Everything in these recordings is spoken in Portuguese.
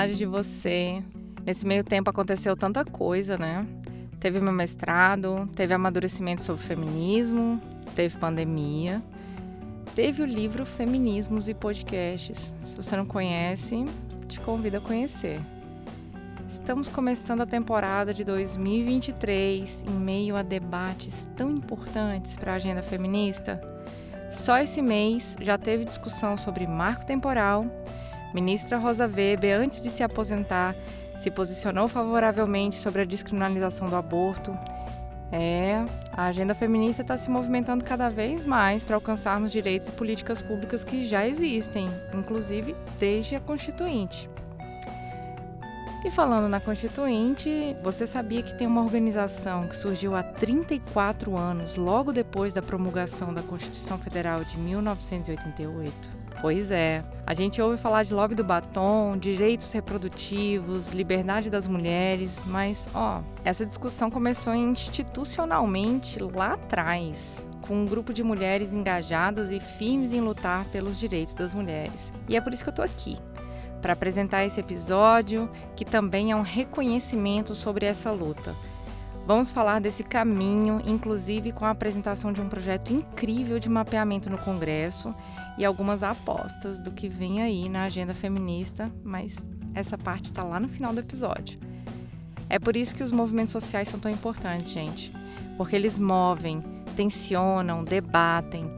Saudade de você. Nesse meio tempo aconteceu tanta coisa, né? Teve meu mestrado, teve amadurecimento sobre feminismo, teve pandemia, teve o livro Feminismos e Podcasts. Se você não conhece, te convido a conhecer. Estamos começando a temporada de 2023 em meio a debates tão importantes para a agenda feminista. Só esse mês já teve discussão sobre marco temporal. Ministra Rosa Weber, antes de se aposentar, se posicionou favoravelmente sobre a descriminalização do aborto. É, a agenda feminista está se movimentando cada vez mais para alcançarmos direitos e políticas públicas que já existem, inclusive desde a Constituinte. E falando na Constituinte, você sabia que tem uma organização que surgiu há 34 anos, logo depois da promulgação da Constituição Federal de 1988? Pois é, a gente ouve falar de lobby do batom, direitos reprodutivos, liberdade das mulheres, mas ó, essa discussão começou institucionalmente lá atrás, com um grupo de mulheres engajadas e firmes em lutar pelos direitos das mulheres. E é por isso que eu tô aqui, para apresentar esse episódio, que também é um reconhecimento sobre essa luta. Vamos falar desse caminho, inclusive com a apresentação de um projeto incrível de mapeamento no Congresso e algumas apostas do que vem aí na agenda feminista, mas essa parte está lá no final do episódio. É por isso que os movimentos sociais são tão importantes, gente, porque eles movem, tensionam, debatem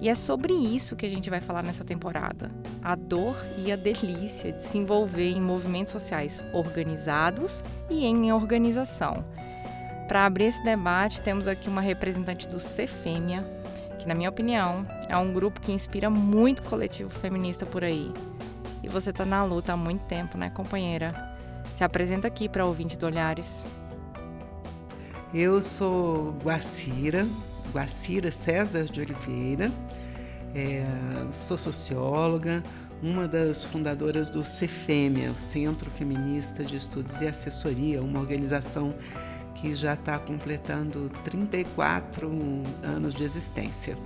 e é sobre isso que a gente vai falar nessa temporada: a dor e a delícia de se envolver em movimentos sociais organizados e em organização. Para abrir esse debate, temos aqui uma representante do Cefêmea, que, na minha opinião, é um grupo que inspira muito coletivo feminista por aí. E você está na luta há muito tempo, né, companheira? Se apresenta aqui para ouvinte do Olhares. Eu sou Guacira, Guacira César de Oliveira, é, sou socióloga, uma das fundadoras do CEFEMEA, o Centro Feminista de Estudos e Assessoria, uma organização que já está completando 34 anos de existência.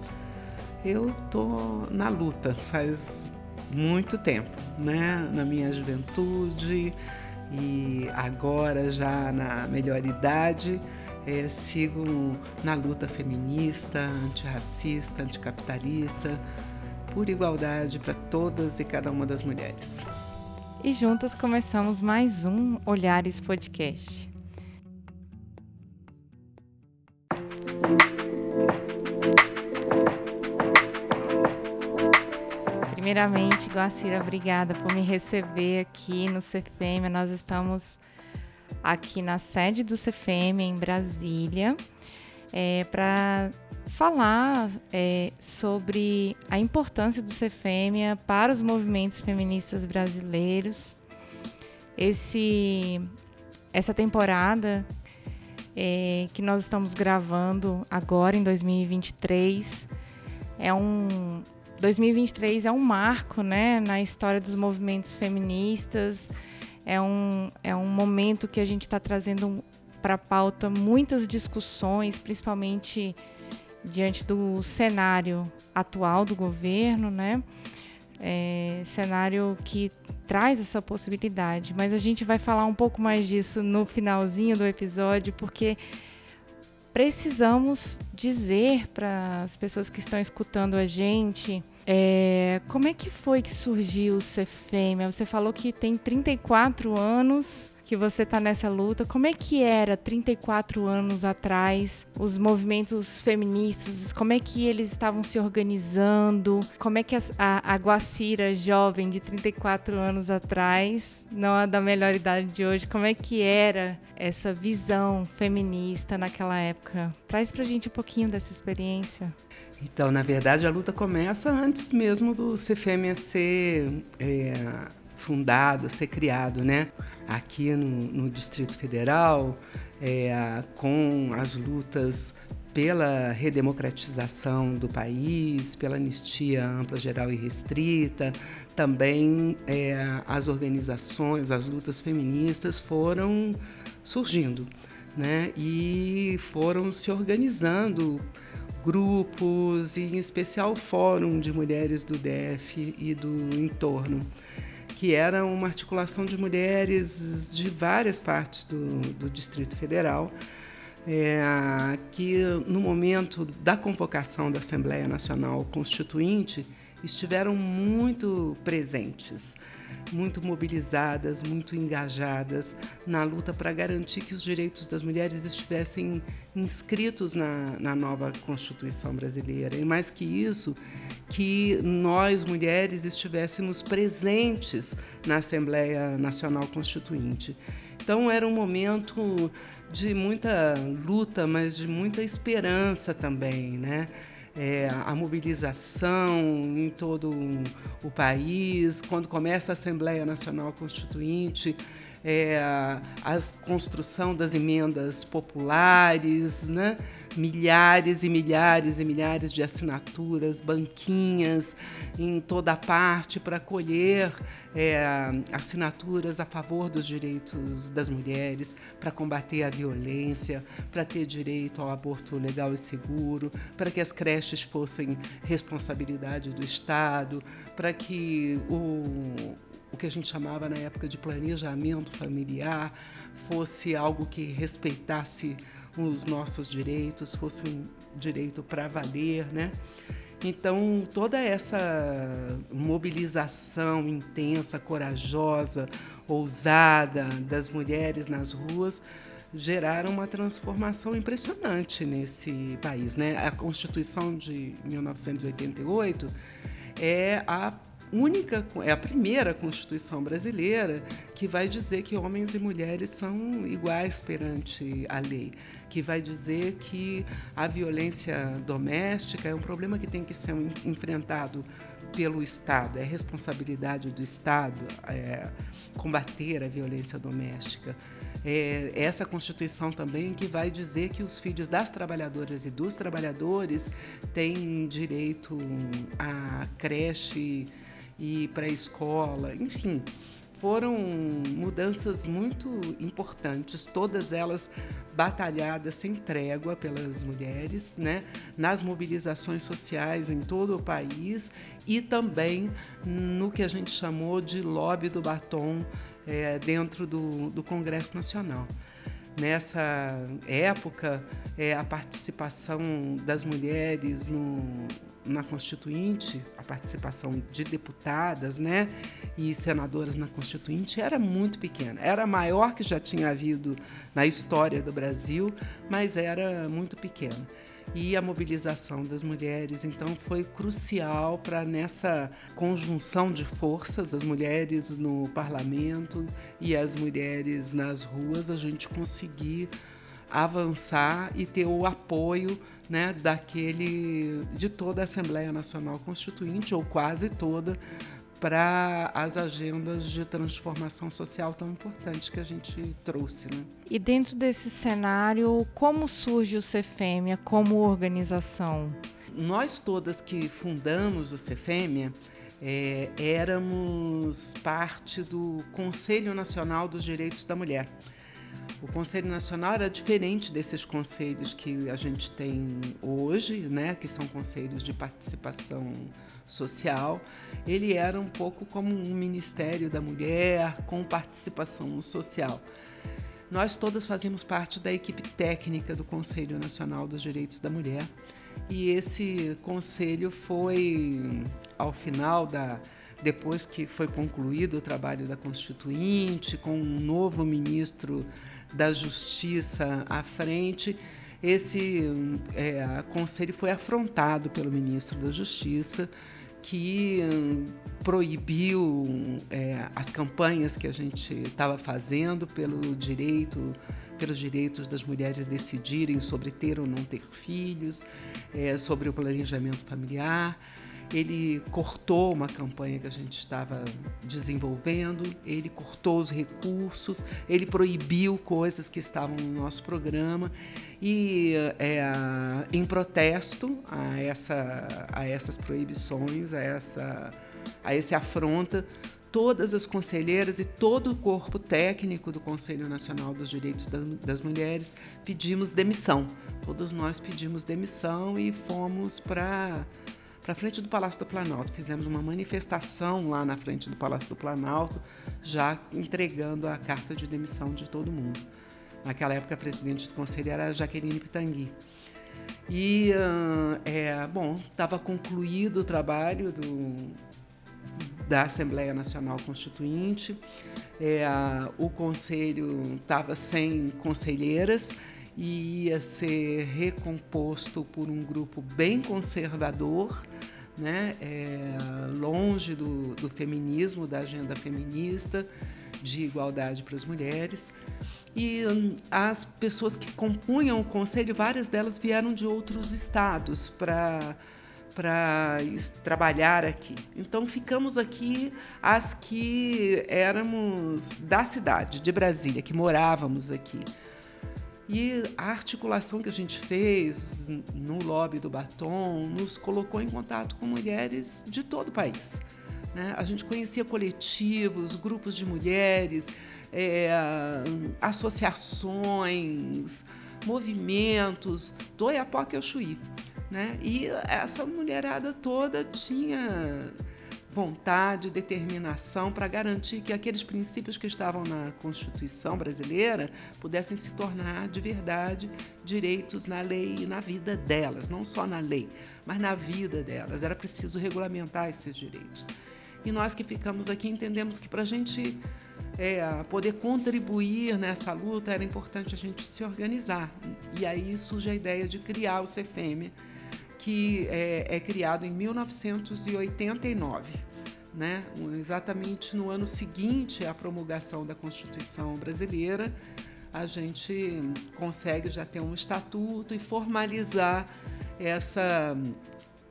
Eu estou na luta faz muito tempo, né? Na minha juventude e agora já na melhor idade é, sigo na luta feminista, antirracista, anticapitalista, por igualdade para todas e cada uma das mulheres. E juntas começamos mais um Olhares Podcast. Primeiramente, Guacira, obrigada por me receber aqui no CFM. Nós estamos aqui na sede do CFM em Brasília é, para falar é, sobre a importância do CFM para os movimentos feministas brasileiros. Esse, essa temporada é, que nós estamos gravando agora em 2023 é um 2023 é um marco, né, na história dos movimentos feministas é um, é um momento que a gente está trazendo para a pauta muitas discussões, principalmente diante do cenário atual do governo, né? É, cenário que traz essa possibilidade. Mas a gente vai falar um pouco mais disso no finalzinho do episódio, porque precisamos dizer para as pessoas que estão escutando a gente é, como é que foi que surgiu o Cefêmea? Você falou que tem 34 anos que você está nessa luta. Como é que era 34 anos atrás os movimentos feministas? Como é que eles estavam se organizando? Como é que a, a, a Guacira jovem de 34 anos atrás, não a da melhor idade de hoje, como é que era essa visão feminista naquela época? Traz pra gente um pouquinho dessa experiência. Então, na verdade, a luta começa antes mesmo do CFM ser é, fundado, ser criado, né? Aqui no, no Distrito Federal, é, com as lutas pela redemocratização do país, pela anistia ampla, geral e restrita, também é, as organizações, as lutas feministas foram surgindo, né? E foram se organizando grupos, e em especial o Fórum de Mulheres do DF e do entorno, que era uma articulação de mulheres de várias partes do, do Distrito Federal, é, que no momento da convocação da Assembleia Nacional Constituinte estiveram muito presentes muito mobilizadas, muito engajadas na luta para garantir que os direitos das mulheres estivessem inscritos na, na nova Constituição brasileira. E mais que isso, que nós, mulheres, estivéssemos presentes na Assembleia Nacional Constituinte. Então, era um momento de muita luta, mas de muita esperança também, né? É, a mobilização em todo o país, quando começa a Assembleia Nacional Constituinte, é, a construção das emendas populares, né? Milhares e milhares e milhares de assinaturas, banquinhas em toda parte para colher é, assinaturas a favor dos direitos das mulheres, para combater a violência, para ter direito ao aborto legal e seguro, para que as creches fossem responsabilidade do Estado, para que o, o que a gente chamava na época de planejamento familiar fosse algo que respeitasse os nossos direitos, fosse um direito para valer, né? Então, toda essa mobilização intensa, corajosa, ousada das mulheres nas ruas geraram uma transformação impressionante nesse país. Né? A Constituição de 1988 é a única, é a primeira Constituição brasileira que vai dizer que homens e mulheres são iguais perante a lei, que vai dizer que a violência doméstica é um problema que tem que ser enfrentado pelo Estado, é responsabilidade do Estado é, combater a violência doméstica. É essa Constituição também que vai dizer que os filhos das trabalhadoras e dos trabalhadores têm direito à creche e para a escola, enfim, foram mudanças muito importantes, todas elas batalhadas sem trégua pelas mulheres, né, nas mobilizações sociais em todo o país e também no que a gente chamou de lobby do batom é, dentro do, do Congresso Nacional. Nessa época, é, a participação das mulheres no, na Constituinte, a participação de deputadas né, e senadoras na Constituinte era muito pequena. Era maior que já tinha havido na história do Brasil, mas era muito pequena. E a mobilização das mulheres, então, foi crucial para nessa conjunção de forças, as mulheres no parlamento e as mulheres nas ruas, a gente conseguir avançar e ter o apoio né, daquele de toda a Assembleia Nacional Constituinte ou quase toda para as agendas de transformação social tão importantes que a gente trouxe. Né? E dentro desse cenário, como surge o Cefêmia como organização? Nós todas que fundamos o Cefêmia é, éramos parte do Conselho Nacional dos Direitos da Mulher. O Conselho Nacional era diferente desses conselhos que a gente tem hoje, né, que são conselhos de participação social. Ele era um pouco como um Ministério da Mulher com participação social. Nós todas fazíamos parte da equipe técnica do Conselho Nacional dos Direitos da Mulher. E esse conselho foi, ao final da, depois que foi concluído o trabalho da Constituinte, com um novo ministro da Justiça à frente, esse é, conselho foi afrontado pelo ministro da Justiça, que hum, proibiu é, as campanhas que a gente estava fazendo pelo direito pelos direitos das mulheres decidirem sobre ter ou não ter filhos, é, sobre o planejamento familiar. Ele cortou uma campanha que a gente estava desenvolvendo, ele cortou os recursos, ele proibiu coisas que estavam no nosso programa e é, em protesto a, essa, a essas proibições, a, essa, a esse afronta, todas as conselheiras e todo o corpo técnico do Conselho Nacional dos Direitos das Mulheres pedimos demissão. Todos nós pedimos demissão e fomos para para frente do Palácio do Planalto. Fizemos uma manifestação lá na frente do Palácio do Planalto, já entregando a carta de demissão de todo mundo. Naquela época, a presidente do conselho era a Jaqueline Pitangui. E, uh, é, bom, estava concluído o trabalho do, da Assembleia Nacional Constituinte. É, o conselho estava sem conselheiras e ia ser recomposto por um grupo bem conservador, né? É, longe do, do feminismo, da agenda feminista, de igualdade para as mulheres. E hum, as pessoas que compunham o conselho, várias delas vieram de outros estados para para trabalhar aqui. Então ficamos aqui as que éramos da cidade, de Brasília, que morávamos aqui. E a articulação que a gente fez no lobby do Batom nos colocou em contato com mulheres de todo o país. Né? A gente conhecia coletivos, grupos de mulheres, é, associações, movimentos do Iapoca ao Chuí. Né? E essa mulherada toda tinha vontade, determinação para garantir que aqueles princípios que estavam na Constituição brasileira pudessem se tornar de verdade direitos na lei e na vida delas, não só na lei, mas na vida delas. Era preciso regulamentar esses direitos. E nós que ficamos aqui entendemos que para a gente é, poder contribuir nessa luta era importante a gente se organizar. E aí surge a ideia de criar o CFM que é, é criado em 1989. Né? Exatamente no ano seguinte à promulgação da Constituição brasileira, a gente consegue já ter um estatuto e formalizar essa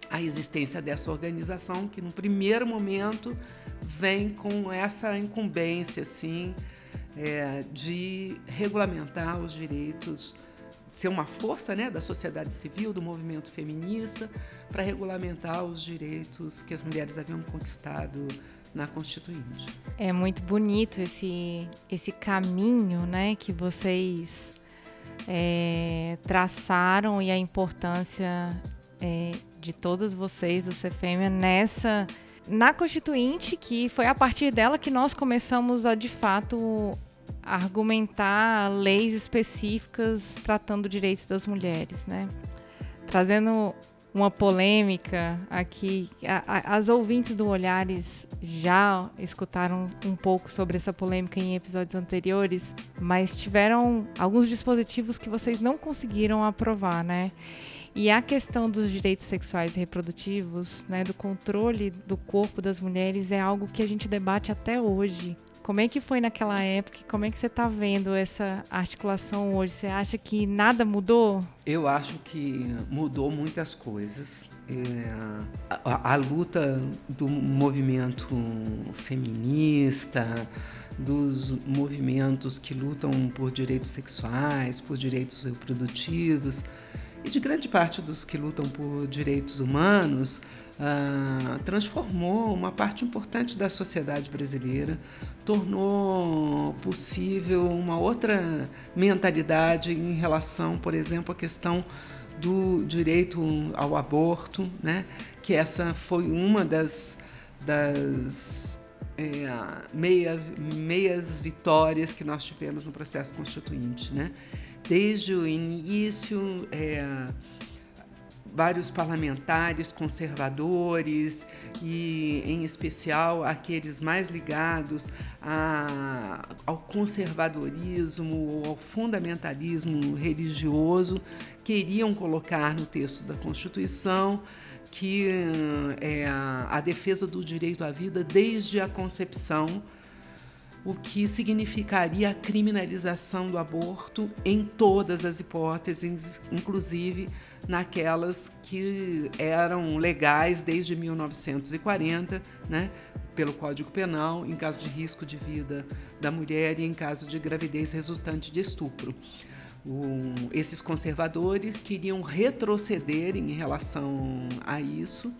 a existência dessa organização que no primeiro momento vem com essa incumbência assim é, de regulamentar os direitos ser uma força né, da sociedade civil, do movimento feminista, para regulamentar os direitos que as mulheres haviam conquistado na Constituinte. É muito bonito esse, esse caminho né, que vocês é, traçaram e a importância é, de todas vocês do CFM nessa na Constituinte, que foi a partir dela que nós começamos a de fato argumentar leis específicas tratando direitos das mulheres, né? Trazendo uma polêmica aqui. A, a, as ouvintes do Olhares já escutaram um pouco sobre essa polêmica em episódios anteriores, mas tiveram alguns dispositivos que vocês não conseguiram aprovar, né? E a questão dos direitos sexuais e reprodutivos, né, do controle do corpo das mulheres é algo que a gente debate até hoje. Como é que foi naquela época? Como é que você está vendo essa articulação hoje? Você acha que nada mudou? Eu acho que mudou muitas coisas. É, a, a, luta do movimento feminista, dos movimentos que lutam por direitos sexuais, por direitos reprodutivos, e de grande parte dos que lutam por direitos humanos, ah, transformou uma parte importante da sociedade brasileira, tornou possível uma outra mentalidade em relação, por exemplo, à questão do direito ao aborto, né? que essa foi uma das, das é, meia, meias vitórias que nós tivemos no processo constituinte. Né? Desde o início, é, vários parlamentares conservadores e, em especial, aqueles mais ligados a, ao conservadorismo ou ao fundamentalismo religioso, queriam colocar no texto da Constituição que é, a defesa do direito à vida desde a concepção o que significaria a criminalização do aborto em todas as hipóteses, inclusive naquelas que eram legais desde 1940, né, pelo Código Penal, em caso de risco de vida da mulher e em caso de gravidez resultante de estupro. O, esses conservadores queriam retroceder em relação a isso,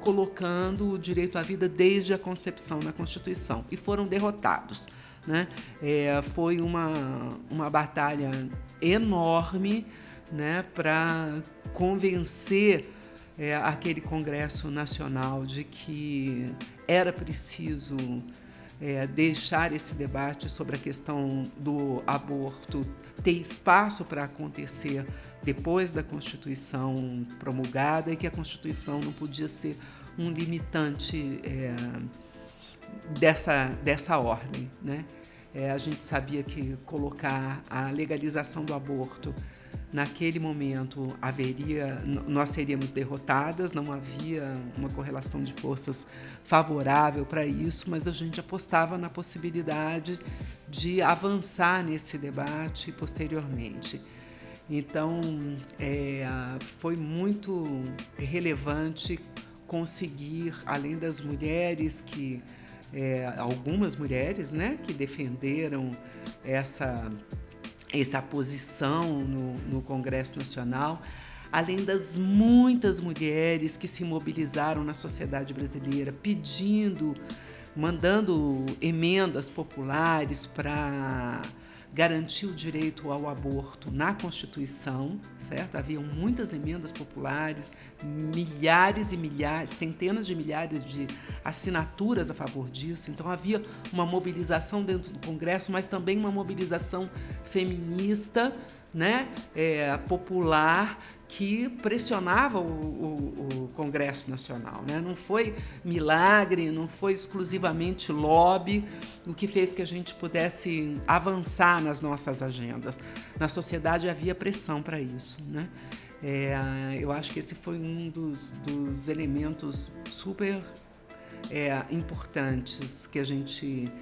colocando o direito à vida desde a concepção na Constituição e foram derrotados. Né? É, foi uma, uma batalha enorme né, para convencer é, aquele Congresso Nacional de que era preciso é, deixar esse debate sobre a questão do aborto ter espaço para acontecer depois da Constituição promulgada e que a Constituição não podia ser um limitante é, dessa, dessa ordem. Né? É, a gente sabia que colocar a legalização do aborto naquele momento haveria nós seríamos derrotadas não havia uma correlação de forças favorável para isso mas a gente apostava na possibilidade de avançar nesse debate posteriormente. Então é, foi muito relevante conseguir além das mulheres que é, algumas mulheres né que defenderam essa essa posição no, no Congresso Nacional, além das muitas mulheres que se mobilizaram na sociedade brasileira pedindo, mandando emendas populares para garantir o direito ao aborto na Constituição, certo? Havia muitas emendas populares, milhares e milhares, centenas de milhares de assinaturas a favor disso. Então havia uma mobilização dentro do Congresso, mas também uma mobilização feminista né, é, popular que pressionava o, o, o, Congresso Nacional. Né? Não foi milagre, não foi exclusivamente lobby o que fez que a gente pudesse avançar nas nossas agendas. Na sociedade havia pressão para isso. Né? É, eu acho que esse foi um dos, dos elementos super é, importantes que a gente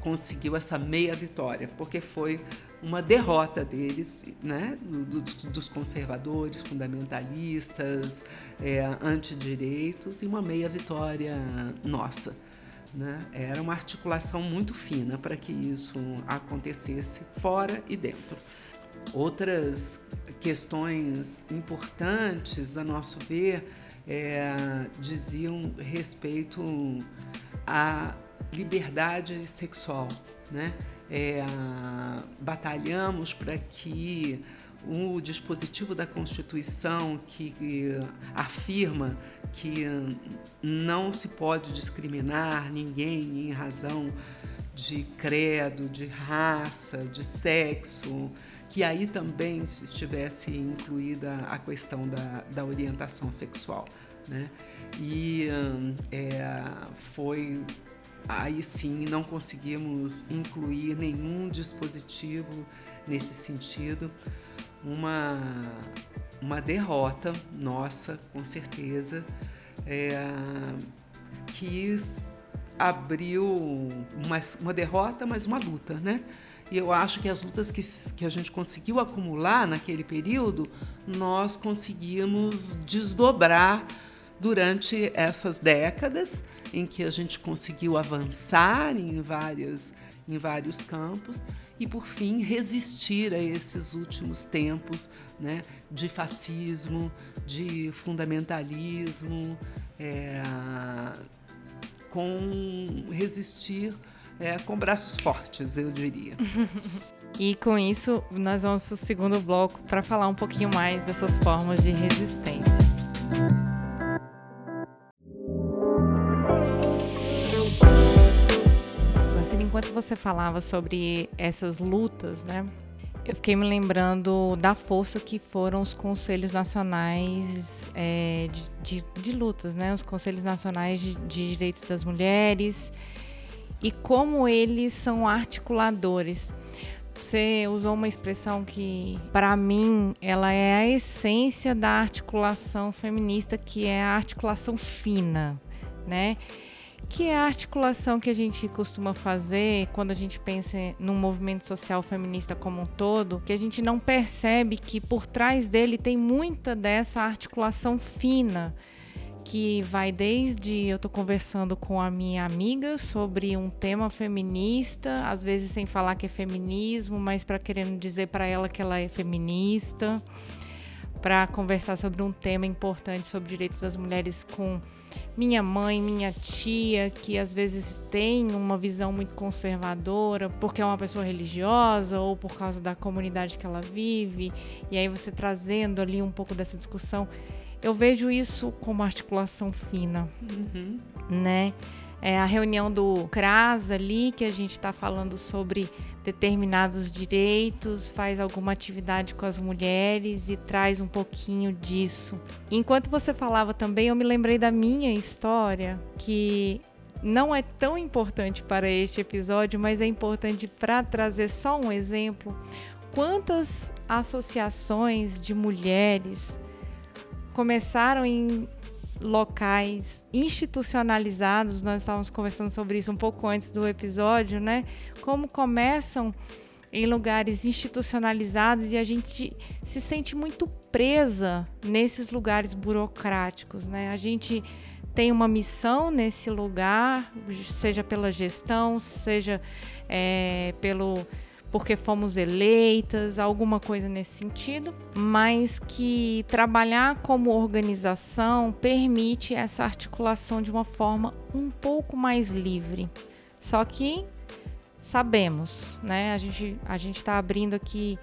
conseguiu essa meia vitória, porque foi uma derrota deles, né, dos, dos conservadores, fundamentalistas, é, antidireitos, e uma meia vitória nossa. Né? Era uma articulação muito fina para que isso acontecesse fora e dentro. Outras questões importantes, a nosso ver, é, diziam respeito à liberdade sexual, né? É, batalhamos para que o dispositivo da Constituição que afirma que não se pode discriminar ninguém em razão de credo, de raça, de sexo, que aí também estivesse incluída a questão da, da orientação sexual. Né? E é, foi aí sim não conseguimos incluir nenhum dispositivo nesse sentido. Uma, uma derrota nossa, com certeza, é, que abriu uma, uma derrota, mas uma luta, né? E eu acho que as lutas que, que a gente conseguiu acumular naquele período, nós conseguimos desdobrar durante essas décadas em que a gente conseguiu avançar em, várias, em vários campos e, por fim, resistir a esses últimos tempos né, de fascismo, de fundamentalismo, é, com resistir é, com braços fortes, eu diria. E com isso, nós vamos para o segundo bloco para falar um pouquinho mais dessas formas de resistência. Você falava sobre essas lutas, né? Eu fiquei me lembrando da força que foram os conselhos nacionais é, de, de, de, lutas, né? Os Conselhos Nacionais de, de Direitos das Mulheres e como eles são articuladores. Você usou uma expressão que, para mim, ela é a essência da articulação feminista, que é a articulação fina, né? Que é a articulação que a gente costuma fazer quando a gente pensa num movimento social feminista como um todo, que a gente não percebe que por trás dele tem muita dessa articulação fina que vai desde eu tô conversando com a minha amiga sobre um tema feminista, às vezes sem falar que é feminismo, mas para querendo dizer para ela que ela é feminista, para conversar sobre um tema importante sobre direitos das mulheres com minha mãe, minha tia, que às vezes tem uma visão muito conservadora, porque é uma pessoa religiosa ou por causa da comunidade que ela vive, e aí você trazendo ali um pouco dessa discussão eu vejo isso como articulação fina, uhum. né? É a reunião do CRAS ali, que a gente está falando sobre determinados direitos, faz alguma atividade com as mulheres e traz um pouquinho disso. Enquanto você falava também, eu me lembrei da minha história, que não é tão importante para este episódio, mas é importante para trazer só um exemplo. Quantas associações de mulheres começaram em locais institucionalizados, nós estávamos conversando sobre isso um pouco antes do episódio, né? Como começam em lugares institucionalizados e a gente se sente muito presa nesses lugares burocráticos, né? A gente tem uma missão nesse lugar, seja pela gestão, seja é, pelo porque fomos eleitas, alguma coisa nesse sentido, mas que trabalhar como organização permite essa articulação de uma forma um pouco mais livre. Só que sabemos, né? A gente a gente está abrindo aqui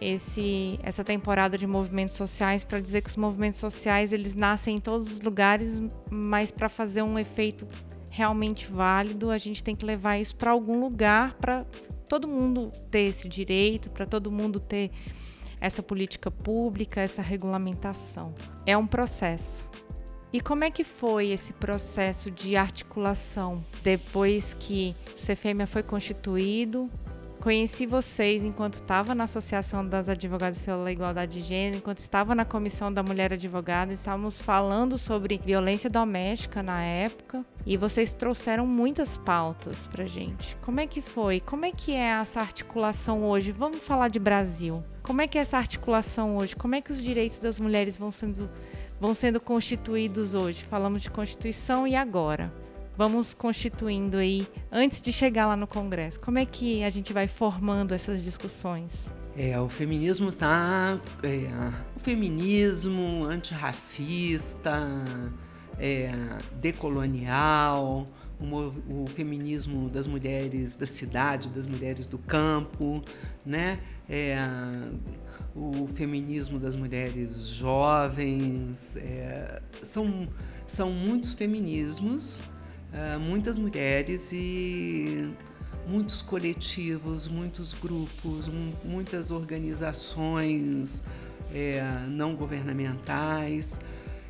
esse essa temporada de movimentos sociais para dizer que os movimentos sociais eles nascem em todos os lugares, mas para fazer um efeito realmente válido, a gente tem que levar isso para algum lugar para todo mundo ter esse direito, para todo mundo ter essa política pública, essa regulamentação. É um processo. E como é que foi esse processo de articulação depois que o CFEMA foi constituído? Conheci vocês enquanto estava na Associação das Advogadas pela Igualdade de Gênero, enquanto estava na Comissão da Mulher Advogada, estávamos falando sobre violência doméstica na época e vocês trouxeram muitas pautas para gente. Como é que foi? Como é que é essa articulação hoje? Vamos falar de Brasil. Como é que é essa articulação hoje? Como é que os direitos das mulheres vão sendo, vão sendo constituídos hoje? Falamos de Constituição e agora? Vamos constituindo aí antes de chegar lá no Congresso? Como é que a gente vai formando essas discussões? É, o feminismo tá. É, o feminismo antirracista, é, decolonial, o, o, feminismo das mulheres da cidade, das mulheres do campo, né? É, o feminismo das mulheres jovens. É, são, são muitos feminismos uh, muitas mulheres e muitos coletivos, muitos grupos, muitas organizações é, não governamentais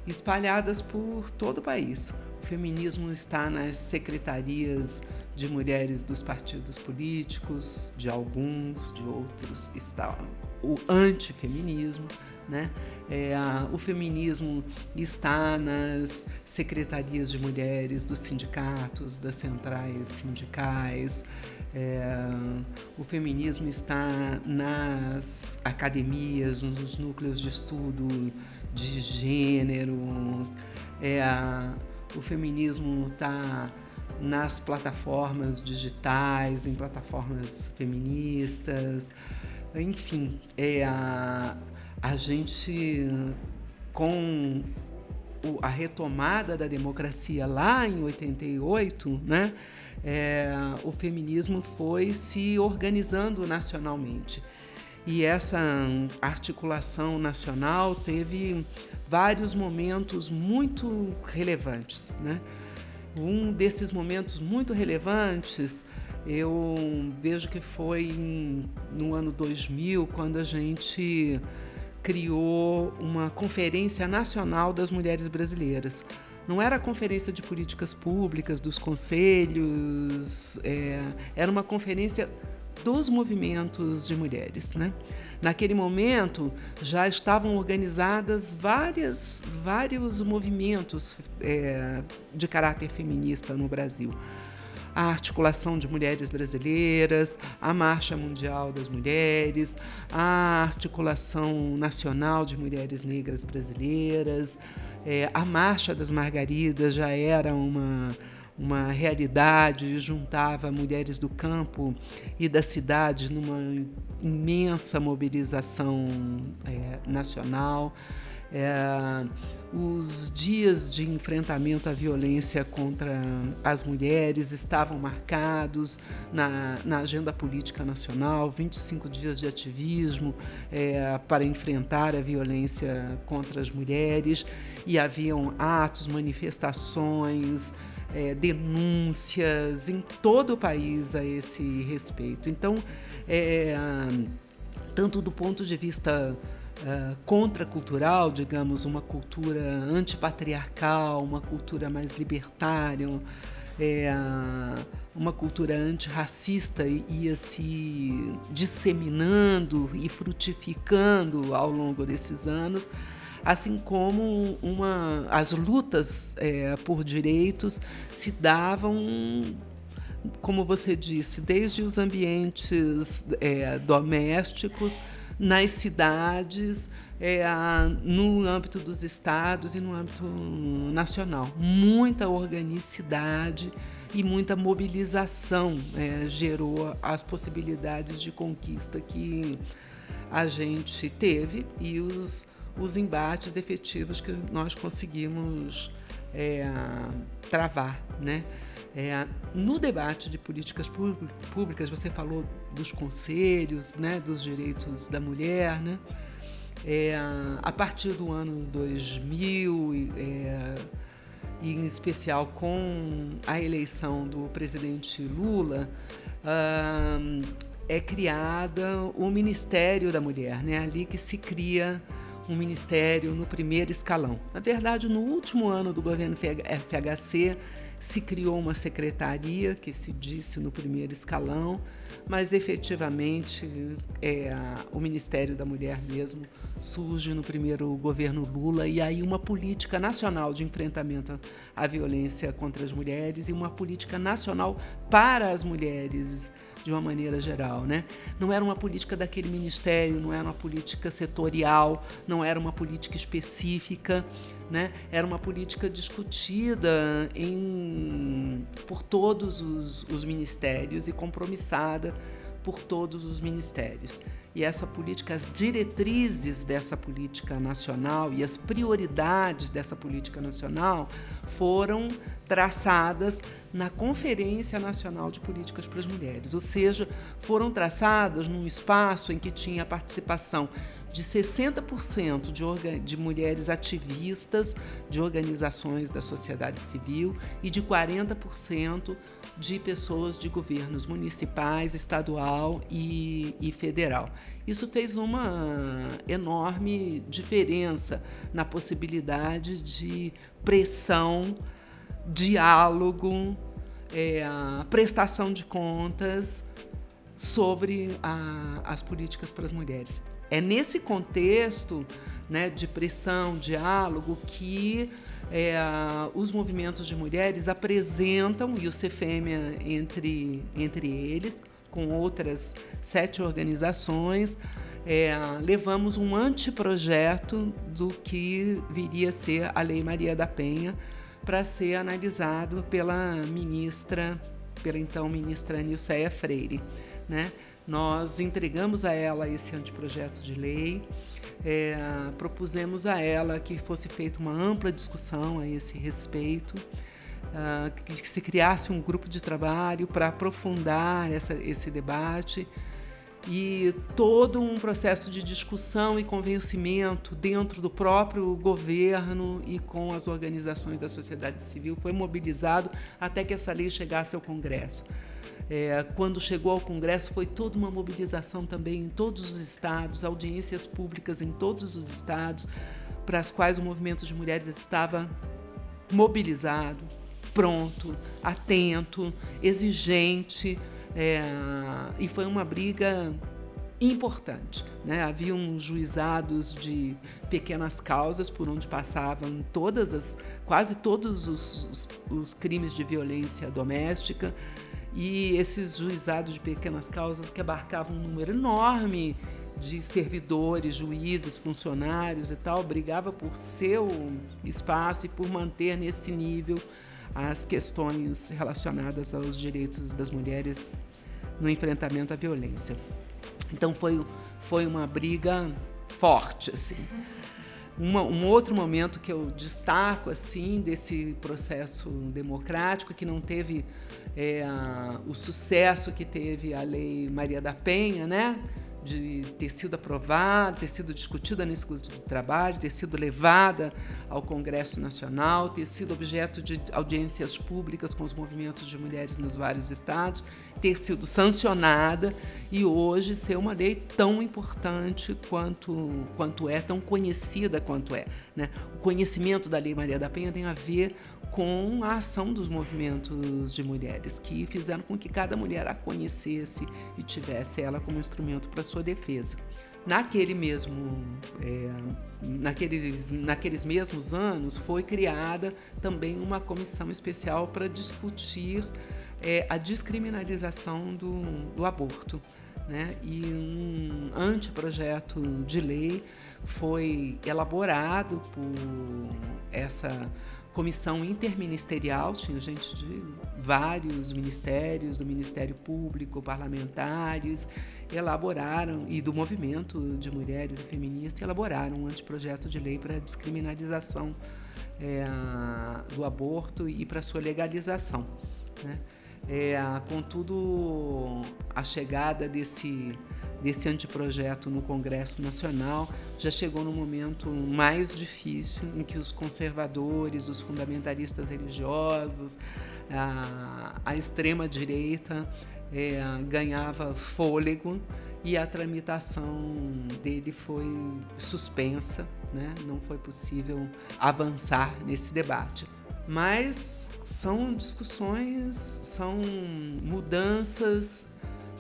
espalhadas por todo o país. O feminismo está nas secretarias de mulheres dos partidos políticos, de alguns, de outros está o antifeminismo, né? É, o feminismo está nas secretarias de mulheres dos sindicatos, das centrais sindicais. É, o feminismo está nas academias, nos núcleos de estudo de gênero. É, o feminismo está nas plataformas digitais, em plataformas feministas. Enfim, é a, a gente, com a retomada da democracia lá em 88, né, é, o feminismo foi se organizando nacionalmente. E essa articulação nacional teve vários momentos muito relevantes. Né? Um desses momentos muito relevantes eu vejo que foi no ano 2000, quando a gente criou uma Conferência Nacional das Mulheres Brasileiras. Não era a conferência de políticas públicas, dos conselhos, é, era uma conferência dos movimentos de mulheres. Né? Naquele momento já estavam organizadas várias, vários movimentos é, de caráter feminista no Brasil. A Articulação de Mulheres Brasileiras, a Marcha Mundial das Mulheres, a Articulação Nacional de Mulheres Negras Brasileiras, é, a Marcha das Margaridas já era uma uma realidade, juntava mulheres do campo e da cidade numa imensa mobilização é, nacional. É, os dias de enfrentamento à violência contra as mulheres estavam marcados na, na agenda política nacional 25 dias de ativismo é, para enfrentar a violência contra as mulheres, e haviam atos, manifestações é, denúncias em todo o país a esse respeito. Então, é, tanto do ponto de vista uh, contracultural, digamos, uma cultura antipatriarcal, uma cultura mais libertária, é, uma cultura antirracista ia se disseminando e frutificando ao longo desses anos assim como uma, as lutas é, por direitos se davam como você disse, desde os ambientes é, domésticos, nas cidades, é, no âmbito dos estados e no âmbito nacional. Muita organicidade e muita mobilização é, gerou as possibilidades de conquista que a gente teve e os os embates efetivos que nós conseguimos é, travar. Né? É, no debate de políticas públicas, você falou dos conselhos, né, dos direitos da mulher. Né? É, a partir do ano 2000, é, e em especial com a eleição do presidente Lula, é criada o Ministério da Mulher, né? ali que se cria um ministério no primeiro escalão. Na verdade, no último ano do governo FHC, se criou uma secretaria que se disse no primeiro escalão, mas efetivamente é, o Ministério da Mulher mesmo surge no primeiro governo Lula e aí uma política nacional de enfrentamento à violência contra as mulheres e uma política nacional para as mulheres de uma maneira geral, né? Não era uma política daquele ministério, não era uma política setorial, não era uma política específica, né? Era uma política discutida em, por todos os, os ministérios e compromissada por todos os ministérios. E essa política, as diretrizes dessa política nacional e as prioridades dessa política nacional foram traçadas na Conferência Nacional de Políticas para as Mulheres, ou seja, foram traçadas num espaço em que tinha a participação de 60% de, de mulheres ativistas de organizações da sociedade civil e de 40% de pessoas de governos municipais, estadual e, e federal. Isso fez uma enorme diferença na possibilidade de pressão, diálogo, é, prestação de contas sobre a, as políticas para as mulheres. É nesse contexto né, de pressão, diálogo, que é, os movimentos de mulheres apresentam, e o CFM entre, entre eles, com outras sete organizações, é, levamos um anteprojeto do que viria a ser a Lei Maria da Penha para ser analisado pela ministra, pela então ministra Nilceia Freire. Né? Nós entregamos a ela esse anteprojeto de lei, é, propusemos a ela que fosse feita uma ampla discussão a esse respeito, uh, que se criasse um grupo de trabalho para aprofundar essa, esse debate e todo um processo de discussão e convencimento dentro do próprio governo e com as organizações da sociedade civil foi mobilizado até que essa lei chegasse ao Congresso. É, quando chegou ao Congresso, foi toda uma mobilização também em todos os estados, audiências públicas em todos os estados, para as quais o movimento de mulheres estava mobilizado, pronto, atento, exigente. É, e foi uma briga importante. Né? Haviam juizados de pequenas causas por onde passavam todas as, quase todos os, os, crimes de violência doméstica e esses juizados de pequenas causas que abarcavam um número enorme de servidores, juízes, funcionários e tal, brigava por seu espaço e por manter nesse nível as questões relacionadas aos direitos das mulheres no enfrentamento à violência. Então foi, foi uma briga forte, assim. Um outro momento que eu destaco assim desse processo democrático que não teve é, o sucesso que teve a lei Maria da Penha, né? De ter sido aprovada, ter sido discutida nesse grupo de trabalho, ter sido levada ao Congresso Nacional, ter sido objeto de audiências públicas com os movimentos de mulheres nos vários estados, ter sido sancionada e hoje ser uma lei tão importante quanto, quanto é, tão conhecida quanto é. Né? O conhecimento da Lei Maria da Penha tem a ver com a ação dos movimentos de mulheres, que fizeram com que cada mulher a conhecesse e tivesse ela como instrumento para sua defesa. Naquele mesmo, é, naqueles, naqueles mesmos anos, foi criada também uma comissão especial para discutir é, a descriminalização do, do aborto. Né? E um anteprojeto de lei foi elaborado por essa comissão interministerial, tinha gente de vários ministérios, do Ministério Público, parlamentares, elaboraram, e do movimento de mulheres e feministas, elaboraram um anteprojeto de lei para a descriminalização é, do aborto e para sua legalização. Né? É, contudo, a chegada desse desse anteprojeto no Congresso Nacional já chegou no momento mais difícil em que os conservadores, os fundamentalistas religiosos, a, a extrema-direita é, ganhava fôlego e a tramitação dele foi suspensa, né? não foi possível avançar nesse debate. Mas são discussões, são mudanças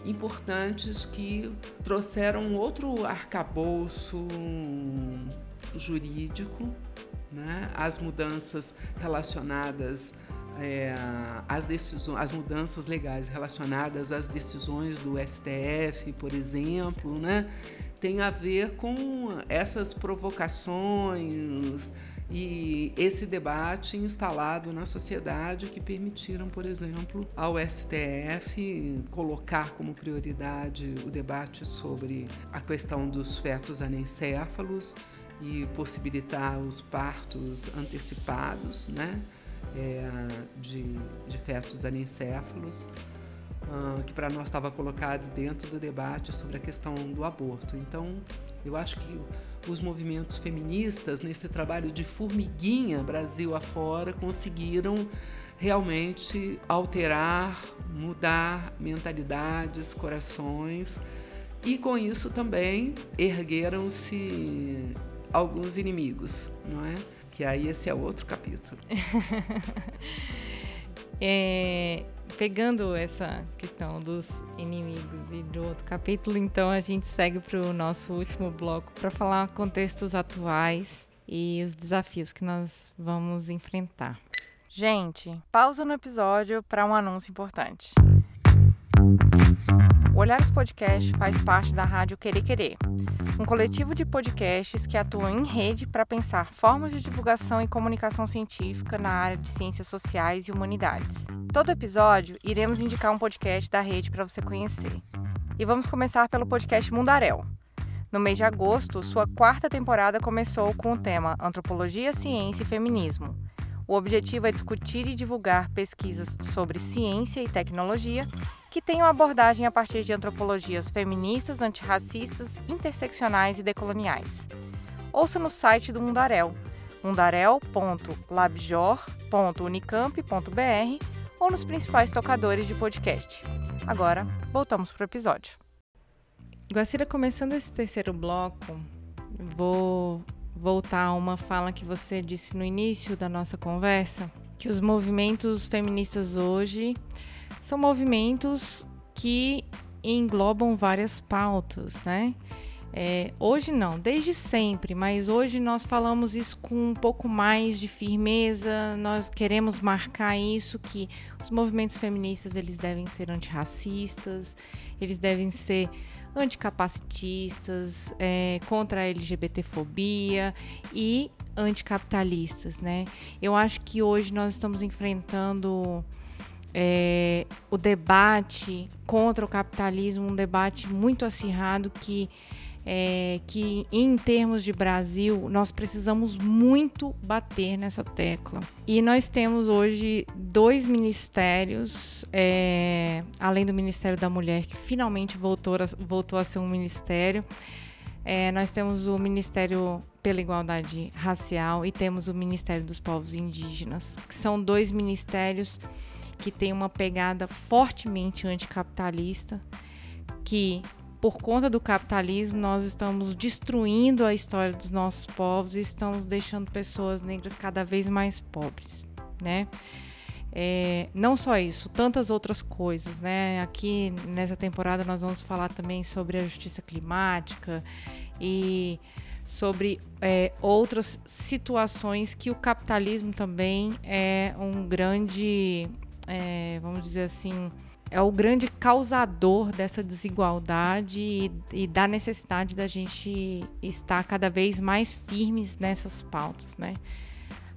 importantes que trouxeram outro arcabouço jurídico, né? as mudanças relacionadas é, decisões, as mudanças legais relacionadas às decisões do STF, por exemplo, né, tem a ver com essas provocações, e esse debate instalado na sociedade que permitiram, por exemplo, ao STF colocar como prioridade o debate sobre a questão dos fetos anencéfalos e possibilitar os partos antecipados, né, é, de, de fetos anencéfalos. Uh, que para nós estava colocado dentro do debate sobre a questão do aborto. Então, eu acho que os movimentos feministas, nesse trabalho de formiguinha Brasil afora, conseguiram realmente alterar, mudar mentalidades, corações e com isso também ergueram-se alguns inimigos, não é? Que aí esse é outro capítulo. é, pegando essa questão dos inimigos e do outro capítulo, então a gente segue para o nosso último bloco para falar contextos atuais e os desafios que nós vamos enfrentar. Gente, pausa no episódio para um anúncio importante. Olhares Podcast faz parte da Rádio Querer Querer, um coletivo de podcasts que atua em rede para pensar formas de divulgação e comunicação científica na área de ciências sociais e humanidades. Todo episódio iremos indicar um podcast da rede para você conhecer. E vamos começar pelo podcast Mundaréu. No mês de agosto, sua quarta temporada começou com o tema Antropologia, Ciência e Feminismo. O objetivo é discutir e divulgar pesquisas sobre ciência e tecnologia que tenham abordagem a partir de antropologias feministas, antirracistas, interseccionais e decoloniais. Ouça no site do Mundarel, mundarel.labjor.unicamp.br ou nos principais tocadores de podcast. Agora, voltamos para o episódio. Guacira, começando esse terceiro bloco, vou voltar a uma fala que você disse no início da nossa conversa, que os movimentos feministas hoje são movimentos que englobam várias pautas, né? É, hoje não, desde sempre, mas hoje nós falamos isso com um pouco mais de firmeza. Nós queremos marcar isso que os movimentos feministas eles devem ser antirracistas, eles devem ser anticapacitistas, é, contra a LGBTfobia e anticapitalistas, né? Eu acho que hoje nós estamos enfrentando é, o debate contra o capitalismo, um debate muito acirrado que é, que em termos de Brasil nós precisamos muito bater nessa tecla. E nós temos hoje dois ministérios, é, além do Ministério da Mulher, que finalmente voltou a, voltou a ser um ministério. É, nós temos o Ministério pela Igualdade Racial e temos o Ministério dos Povos Indígenas, que são dois ministérios que têm uma pegada fortemente anticapitalista, que por conta do capitalismo, nós estamos destruindo a história dos nossos povos e estamos deixando pessoas negras cada vez mais pobres, né? É, não só isso, tantas outras coisas, né? Aqui nessa temporada nós vamos falar também sobre a justiça climática e sobre é, outras situações que o capitalismo também é um grande, é, vamos dizer assim, é o grande causador dessa desigualdade e, e, da necessidade da gente estar cada vez mais firmes nessas pautas, né?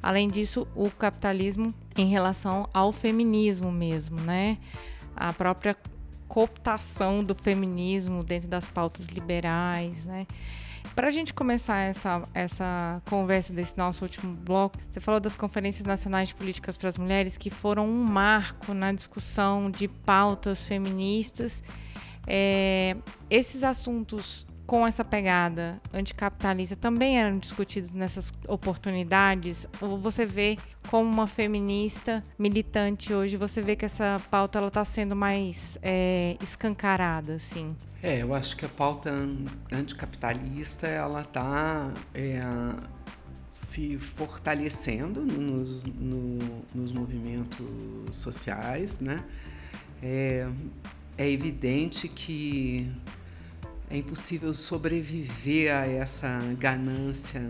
Além disso, o capitalismo em relação ao feminismo mesmo, né? A própria cooptação do feminismo dentro das pautas liberais, né? Para a gente começar essa, essa conversa desse nosso último bloco, você falou das conferências nacionais de políticas para as mulheres que foram um marco na discussão de pautas feministas. É, esses assuntos com essa pegada anticapitalista também eram discutidos nessas oportunidades? Ou você vê como uma feminista militante hoje, você vê que essa pauta ela está sendo mais é, escancarada, assim? É, eu acho que a pauta anticapitalista ela está é, se fortalecendo nos, no, nos movimentos sociais, né? É, é evidente que é impossível sobreviver a essa ganância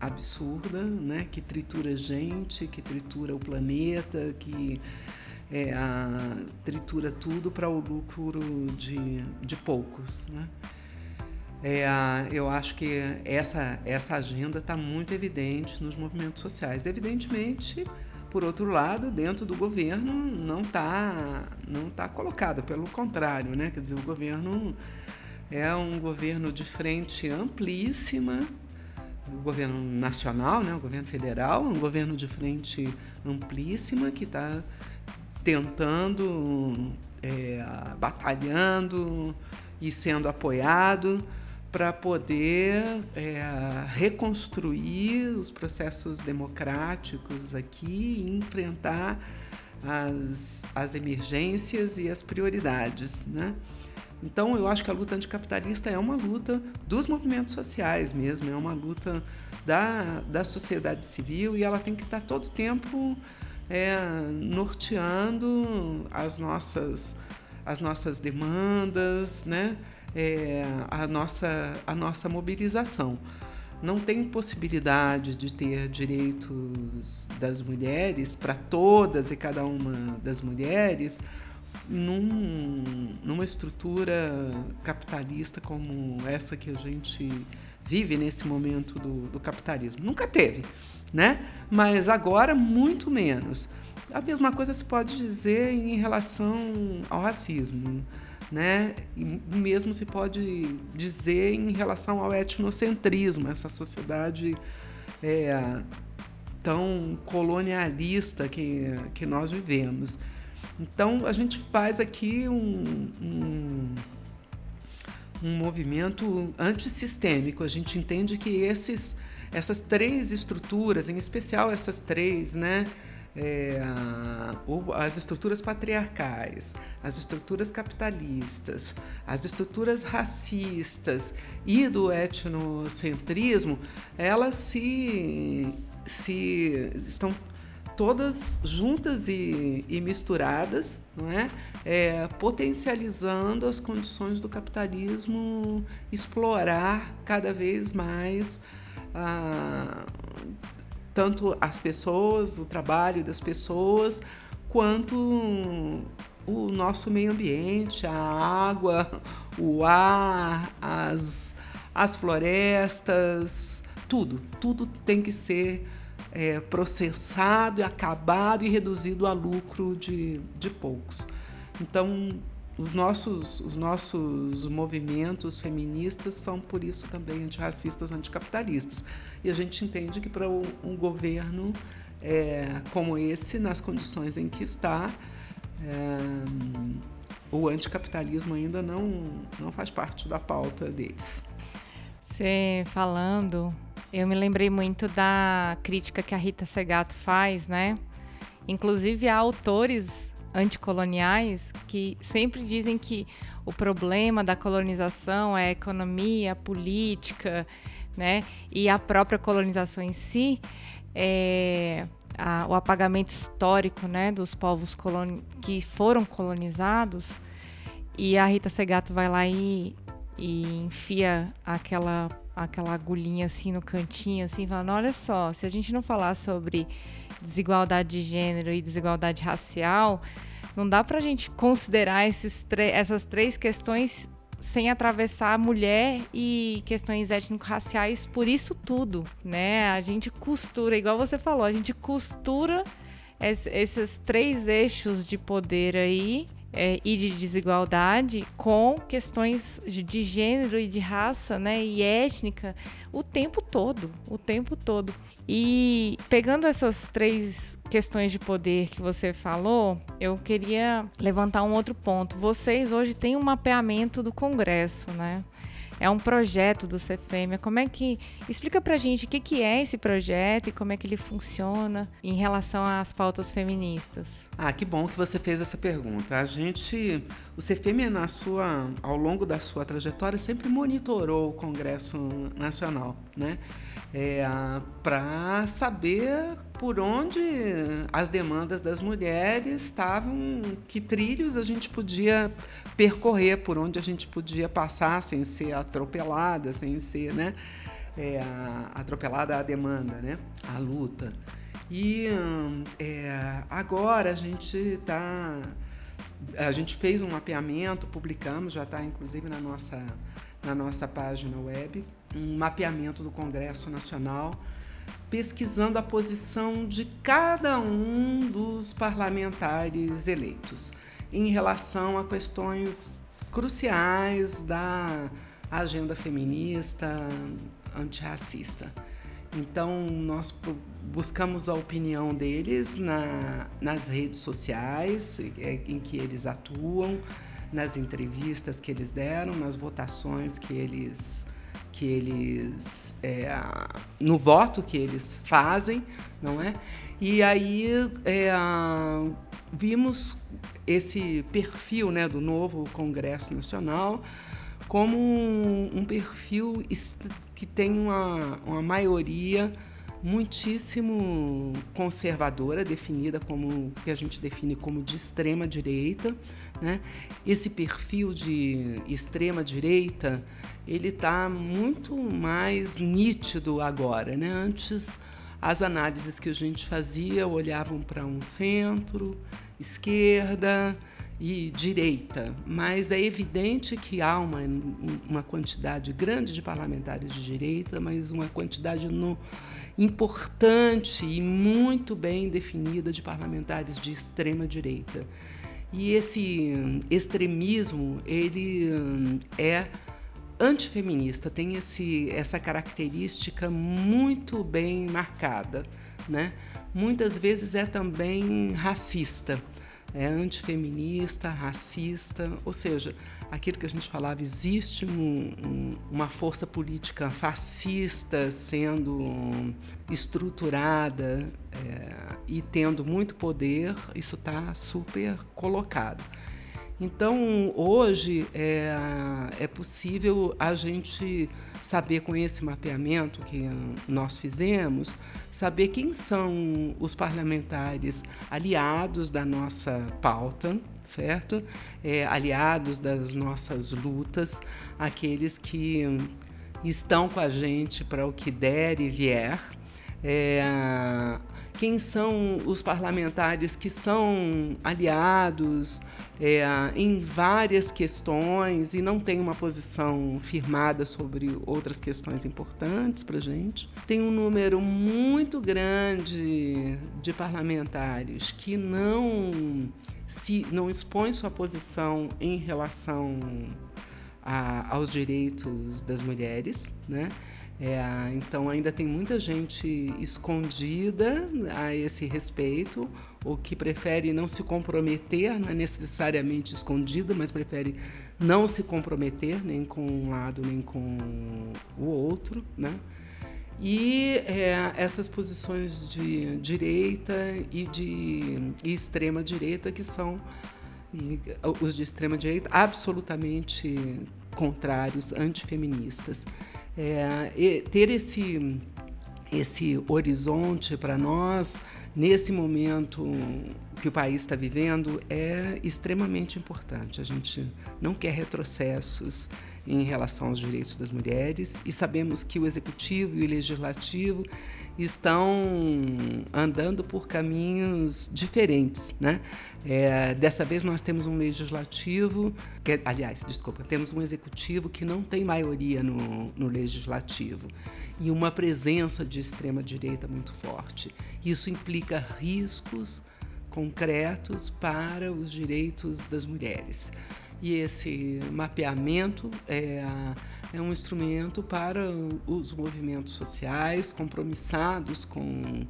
absurda, né? Que tritura gente, que tritura o planeta, que é, a, tritura tudo para o lucro de, de poucos, né? É, eu acho que essa, essa agenda está muito evidente nos movimentos sociais. Evidentemente, por outro lado, dentro do governo não está não tá colocado, pelo contrário, né? Quer dizer, o governo é um governo de frente amplíssima, o governo nacional, né, o governo federal, um governo de frente amplíssima que está tentando, é, batalhando e sendo apoiado para poder é, reconstruir os processos democráticos aqui e enfrentar as, as emergências e as prioridades, né? Então, eu acho que a luta anticapitalista é uma luta dos movimentos sociais mesmo, é uma luta da, da sociedade civil e ela tem que estar todo o tempo é, norteando as nossas, as nossas demandas, né? É, a, nossa, a nossa mobilização. Não tem possibilidade de ter direitos das mulheres para todas e cada uma das mulheres num, numa estrutura capitalista como essa que a gente vive nesse momento do, do capitalismo. Nunca teve, né? Mas agora muito menos. A mesma coisa se pode dizer em relação ao racismo, né? E mesmo se pode dizer em relação ao etnocentrismo, essa sociedade é, tão colonialista que, que nós vivemos. Então, a gente faz aqui um, um, um movimento antissistêmico. A gente entende que esses, essas três estruturas, em especial essas três, né? é, as estruturas patriarcais, as estruturas capitalistas, as estruturas racistas e do etnocentrismo, elas se, se estão todas juntas e, e misturadas, não é? é? potencializando as condições do capitalismo explorar cada vez mais ah, tanto as pessoas, o trabalho das pessoas, quanto o nosso meio ambiente, a água, o ar, as, as florestas, tudo, tudo tem que ser é, processado, acabado e reduzido a lucro de, de poucos. Então, os nossos, os nossos movimentos feministas são, por isso, também antirracistas, anticapitalistas. E a gente entende que para um governo é, como esse, nas condições em que está, é, o anticapitalismo ainda não, não faz parte da pauta deles. Você falando, eu me lembrei muito da crítica que a Rita Segato faz, né? Inclusive há autores anticoloniais que sempre dizem que o problema da colonização é a economia, a política, né? E a própria colonização em si é a, o apagamento histórico, né, dos povos que foram colonizados. E a Rita Segato vai lá e, e enfia aquela aquela agulhinha assim no cantinho, assim, falando: olha só, se a gente não falar sobre desigualdade de gênero e desigualdade racial, não dá para a gente considerar essas três questões sem atravessar mulher e questões étnico-raciais por isso tudo, né? A gente costura, igual você falou, a gente costura esses três eixos de poder aí é, e de desigualdade com questões de, gênero e de raça, né, e étnica o tempo todo, o tempo todo. E pegando essas três questões de poder que você falou, eu queria levantar um outro ponto. Vocês hoje têm um mapeamento do Congresso, né? É um projeto do CFEMA. Como é que. Explica pra gente o que, que é esse projeto e como é que ele funciona em relação às pautas feministas. Ah, que bom que você fez essa pergunta. A gente. O CFEMA, na sua, ao longo da sua trajetória, sempre monitorou o Congresso Nacional, né? É, para saber por onde as demandas das mulheres estavam, que trilhos a gente podia percorrer, por onde a gente podia passar sem ser atropelada, sem ser né, é, atropelada à demanda, né, à luta. E é, agora a gente está. A gente fez um mapeamento, publicamos, já está inclusive na nossa, na nossa página web, um mapeamento do Congresso Nacional pesquisando a posição de cada um dos parlamentares eleitos em relação a questões cruciais da agenda feminista, antirracista. Então, nós buscamos a opinião deles na, nas redes sociais é, em que eles atuam, nas entrevistas que eles deram, nas votações que eles que eles é, no voto que eles fazem, não é? E aí é, vimos esse perfil né, do novo Congresso Nacional como um, um perfil que tem uma, uma maioria muitíssimo conservadora, definida como que a gente define como de extrema direita, né? Esse perfil de extrema direita ele está muito mais nítido agora, né? Antes as análises que a gente fazia olhavam para um centro, esquerda e direita, mas é evidente que há uma, uma quantidade grande de parlamentares de direita, mas uma quantidade no, importante e muito bem definida de parlamentares de extrema direita. E esse extremismo, ele hum, é antifeminista, tem esse, essa característica muito bem marcada. Né? Muitas vezes é também racista. é antifeminista, racista, ou seja, aquilo que a gente falava, existe um, um, uma força política fascista sendo estruturada é, e tendo muito poder, isso está super colocado. Então, hoje é, é possível a gente saber com esse mapeamento que nós fizemos, saber quem são os parlamentares aliados da nossa pauta, certo? É, aliados das nossas lutas, aqueles que estão com a gente para o que der e vier. É, quem são os parlamentares que são aliados é, em várias questões e não têm uma posição firmada sobre outras questões importantes para gente. Tem um número muito grande de parlamentares que não se não expõe sua posição em relação a, aos direitos das mulheres, né? É, então ainda tem muita gente escondida a esse respeito, ou que prefere não se comprometer, não é necessariamente escondida, mas prefere não se comprometer nem com um lado nem com o outro, né? E é, essas posições de direita e de extrema direita que são os de extrema direita absolutamente contrários, antifeministas. É, ter esse, esse horizonte para nós, nesse momento que o país está vivendo, é extremamente importante. A gente não quer retrocessos em relação aos direitos das mulheres e sabemos que o executivo e o legislativo estão andando por caminhos diferentes, né? É, dessa vez nós temos um legislativo, que, aliás, desculpa, temos um executivo que não tem maioria no, no legislativo e uma presença de extrema direita muito forte. Isso implica riscos concretos para os direitos das mulheres. E esse mapeamento é, é um instrumento para os movimentos sociais compromissados com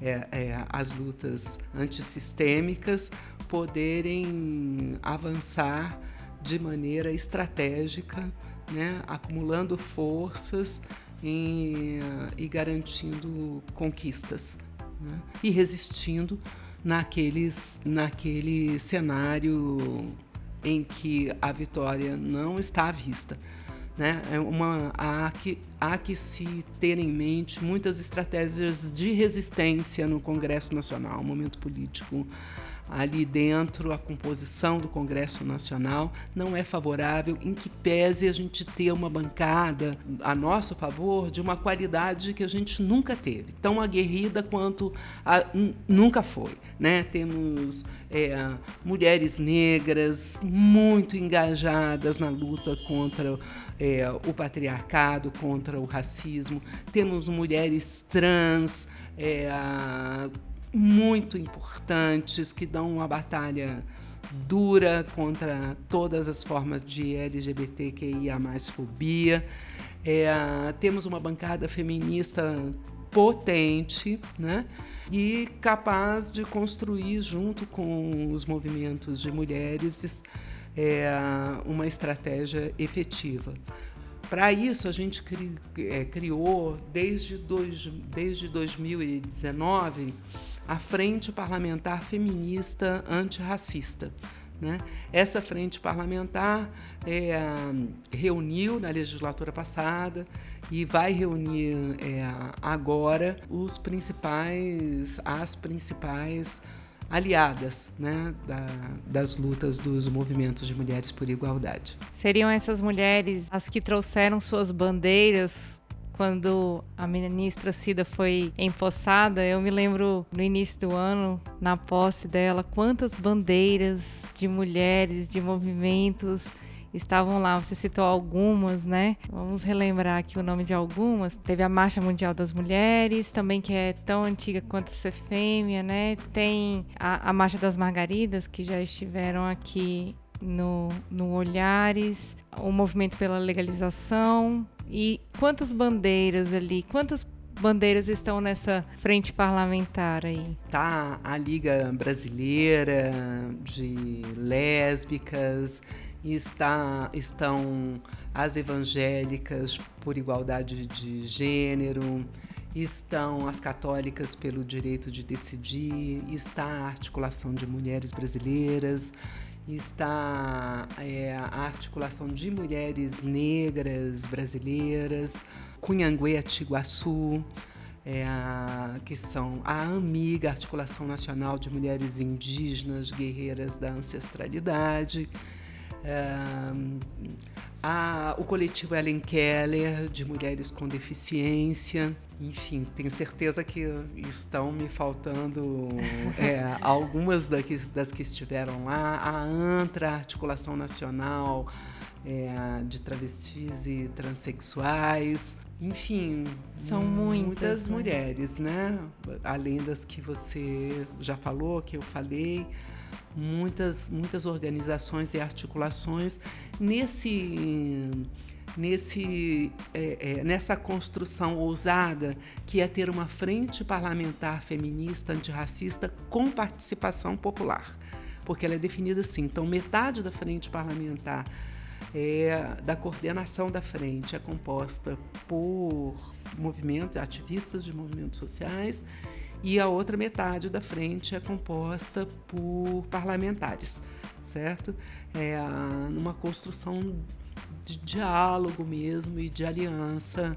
é, é, as lutas antissistêmicas poderem avançar de maneira estratégica, né, acumulando forças em, e garantindo conquistas né, e resistindo naqueles, naquele cenário em que a vitória não está à vista. Né? É uma, há, que, há que se ter em mente muitas estratégias de resistência no Congresso Nacional, um momento político ali dentro, a composição do Congresso Nacional não é favorável, em que pese a gente ter uma bancada a nosso favor de uma qualidade que a gente nunca teve, tão aguerrida quanto a, nunca foi. Né? Temos é, mulheres negras muito engajadas na luta contra é, o patriarcado, contra o racismo, temos mulheres trans. É, muito importantes que dão uma batalha dura contra todas as formas de LGBTQIA fobia. É, temos uma bancada feminista potente, né? E capaz de construir junto com os movimentos de mulheres é, uma estratégia efetiva. Para isso, a gente cri, é, criou, desde, dois, desde 2019, a Frente Parlamentar Feminista Antirracista. Né? Essa frente parlamentar é, reuniu na legislatura passada e vai reunir é, agora os principais, as principais aliadas né, da, das lutas dos movimentos de mulheres por igualdade. Seriam essas mulheres as que trouxeram suas bandeiras quando a ministra Cida foi empossada, eu me lembro no início do ano, na posse dela, quantas bandeiras de mulheres, de movimentos estavam lá. Você citou algumas, né? Vamos relembrar aqui o nome de algumas. Teve a Marcha Mundial das Mulheres, também que é tão antiga quanto a Cefêmea, né? Tem a, a Marcha das Margaridas, que já estiveram aqui no, no Olhares, o movimento pela legalização, e quantas bandeiras ali, quantas bandeiras estão nessa frente parlamentar aí? Tá a Liga Brasileira de Lésbicas, está, estão as evangélicas por igualdade de gênero, estão as católicas pelo direito de decidir, está a articulação de mulheres brasileiras, está é, a articulação de mulheres negras brasileiras, Cunhanguê Tiguaçu, é a, que são a AMIGA, Articulação Nacional de Mulheres Indígenas Guerreiras da Ancestralidade, a, o coletivo Ellen Keller, de mulheres com deficiência. Enfim, tenho certeza que estão me faltando é, algumas daqui, das que estiveram lá. A ANTRA, Articulação Nacional é, de Travestis e Transsexuais. Enfim, são muitas, muitas né? mulheres, né? Além das que você já falou, que eu falei muitas, muitas organizações e articulações nesse, nesse, é, é, nessa construção ousada que é ter uma frente parlamentar feminista antirracista com participação popular, porque ela é definida assim. Então, metade da frente parlamentar é, da coordenação da frente é composta por movimentos, ativistas de movimentos sociais e a outra metade da frente é composta por parlamentares, certo? É numa construção de diálogo mesmo e de aliança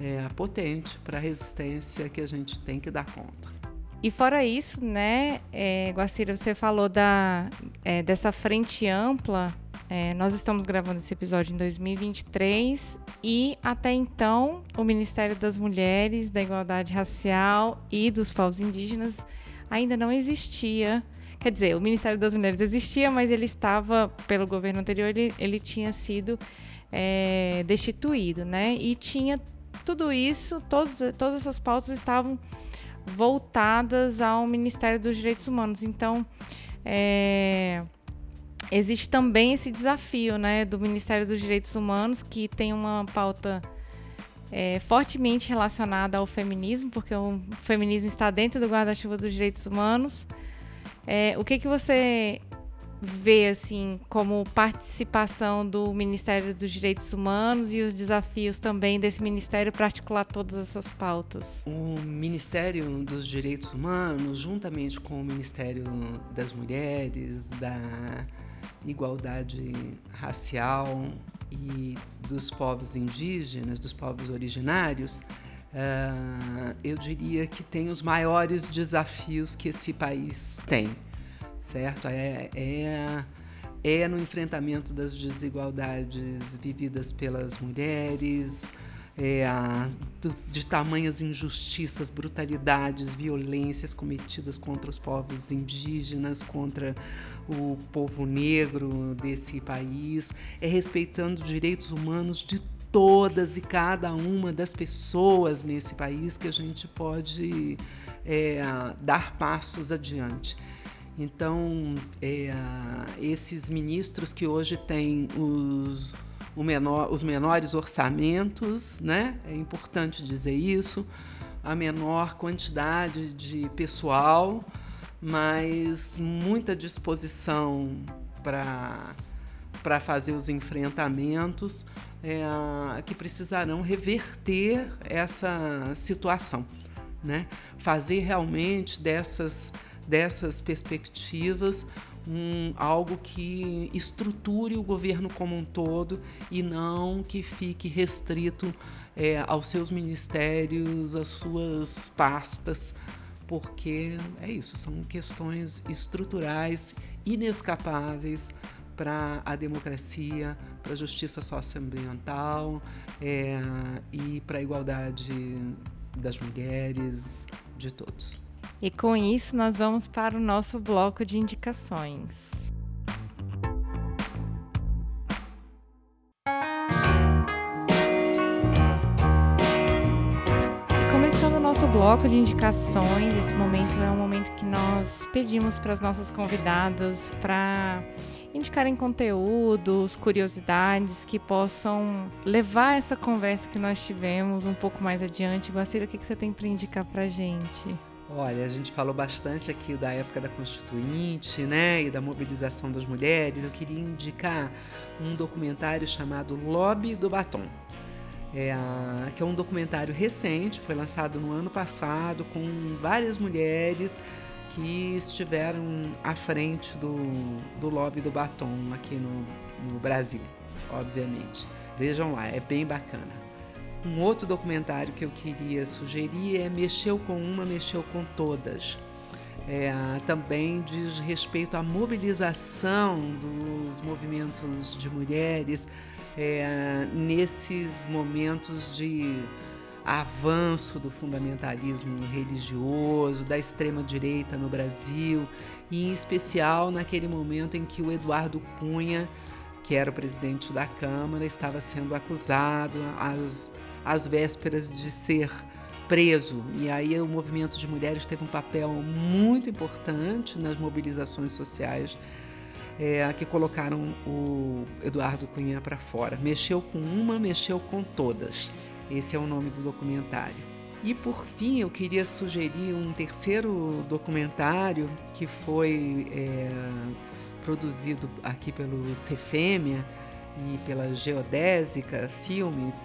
é, potente para a resistência que a gente tem que dar conta. E fora isso, né, é, Guacira, você falou da, é, dessa frente ampla é, nós estamos gravando esse episódio em 2023 e até então o Ministério das Mulheres, da Igualdade Racial e dos Povos Indígenas ainda não existia. Quer dizer, o Ministério das Mulheres existia, mas ele estava, pelo governo anterior, ele, ele tinha sido é, destituído, né? E tinha tudo isso, todos, todas essas pautas estavam voltadas ao Ministério dos Direitos Humanos. Então, é, existe também esse desafio né, do Ministério dos Direitos Humanos, que tem uma pauta é, fortemente relacionada ao feminismo, porque o feminismo está dentro do guarda-chuva dos direitos humanos. É, o que, que você vê assim como participação do Ministério dos Direitos Humanos e os desafios também desse ministério para articular todas essas pautas? O Ministério dos Direitos Humanos, juntamente com o Ministério das Mulheres, da igualdade racial e dos povos indígenas, dos povos originários, uh, eu diria que tem os maiores desafios que esse país tem, certo? É, é, é no enfrentamento das desigualdades vividas pelas mulheres, é, de tamanhas injustiças, brutalidades, violências cometidas contra os povos indígenas, contra o povo negro desse país, é respeitando os direitos humanos de todas e cada uma das pessoas nesse país que a gente pode é, dar passos adiante. Então, é, esses ministros que hoje têm os menor, os menores orçamentos, né? É importante dizer isso, a menor quantidade de pessoal, mas muita disposição para fazer os enfrentamentos é, que precisarão reverter essa situação, né? Fazer realmente dessas dessas perspectivas um, algo que estruture o governo como um todo e não que fique restrito é, aos seus ministérios, às suas pastas, porque é isso, são questões estruturais, inescapáveis para a democracia, para a justiça socioambiental é, e para a igualdade das mulheres, de todos. E com isso, nós vamos para o nosso bloco de indicações. Nosso bloco de indicações, esse momento é um momento que nós pedimos para as nossas convidadas para indicarem conteúdos, curiosidades que possam levar essa conversa que nós tivemos um pouco mais adiante. Guacira, o que você tem para indicar para gente? Olha, a gente falou bastante aqui da época da Constituinte, né, e da mobilização das mulheres. Eu queria indicar um documentário chamado Lobby do Batom, é, que é um documentário recente, foi lançado no ano passado, com várias mulheres que estiveram à frente do, do lobby do batom aqui no, no Brasil, obviamente. Vejam lá, é bem bacana. Um outro documentário que eu queria sugerir é Mexeu com uma, mexeu com todas. É, também diz respeito à mobilização dos movimentos de mulheres é, nesses momentos de avanço do fundamentalismo religioso, da extrema-direita no Brasil, e em especial naquele momento em que o Eduardo Cunha, que era o presidente da Câmara, estava sendo acusado às às vésperas de ser preso. E aí o movimento de mulheres teve um papel muito importante nas mobilizações sociais é, que colocaram o Eduardo Cunha para fora. Mexeu com uma, mexeu com todas. Esse é o nome do documentário. E por fim, eu queria sugerir um terceiro documentário que foi é, produzido aqui pelo Cefêmia e pela Geodésica Filmes,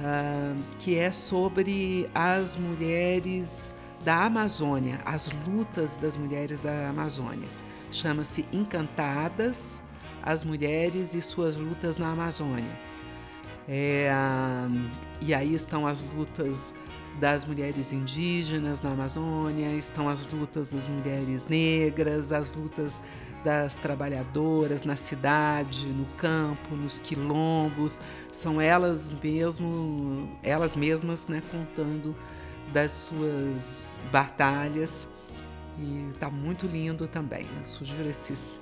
uh, que é sobre as mulheres da Amazônia, as lutas das mulheres da Amazônia. Chama-se Encantadas, as mulheres e suas lutas na Amazônia. É, uh, e aí estão as lutas das mulheres indígenas na Amazônia, estão as lutas das mulheres negras, as lutas das trabalhadoras na cidade, no campo, nos quilombos, são elas mesmo, elas mesmas, né, contando das suas batalhas e tá muito lindo também. Eu sugiro esses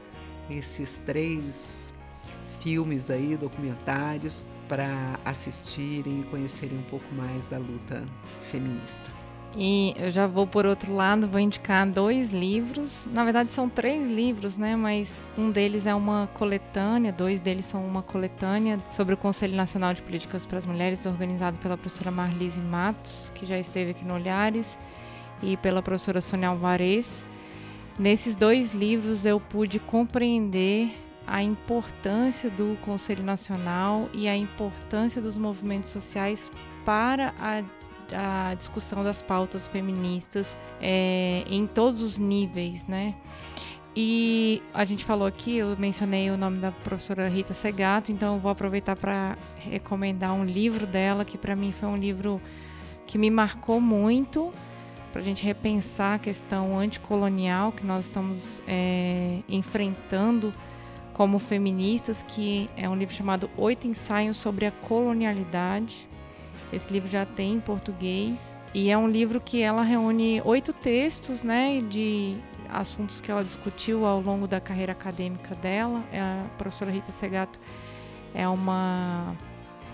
esses três filmes aí, documentários para assistirem e conhecerem um pouco mais da luta feminista. E eu já vou por outro lado, vou indicar dois livros. Na verdade, são três livros, né? Mas um deles é uma coletânea, dois deles são uma coletânea sobre o Conselho Nacional de Políticas para as Mulheres, organizado pela professora Marlise Matos, que já esteve aqui no Olhares, e pela professora Sônia Alvarez. Nesses dois livros eu pude compreender a importância do Conselho Nacional e a importância dos movimentos sociais para a a discussão das pautas feministas é, em todos os níveis, né? E a gente falou aqui, eu mencionei o nome da professora Rita Segato, então eu vou aproveitar para recomendar um livro dela, que para mim foi um livro que me marcou muito, para a gente repensar a questão anticolonial que nós estamos é, enfrentando como feministas, que é um livro chamado Oito Ensaios sobre a Colonialidade. Esse livro já tem em português e é um livro que ela reúne oito textos, né, de assuntos que ela discutiu ao longo da carreira acadêmica dela. É a professora Rita Segato é uma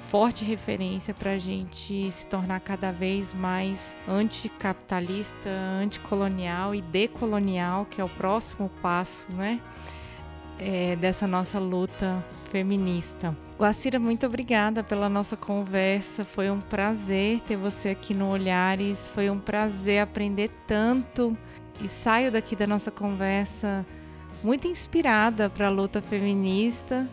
forte referência para a gente se tornar cada vez mais anticapitalista, anticolonial e decolonial, que é o próximo passo, né? É, dessa nossa luta feminista. Guacira, muito obrigada pela nossa conversa. Foi um prazer ter você aqui no Olhares. Foi um prazer aprender tanto e saio daqui da nossa conversa muito inspirada para a luta feminista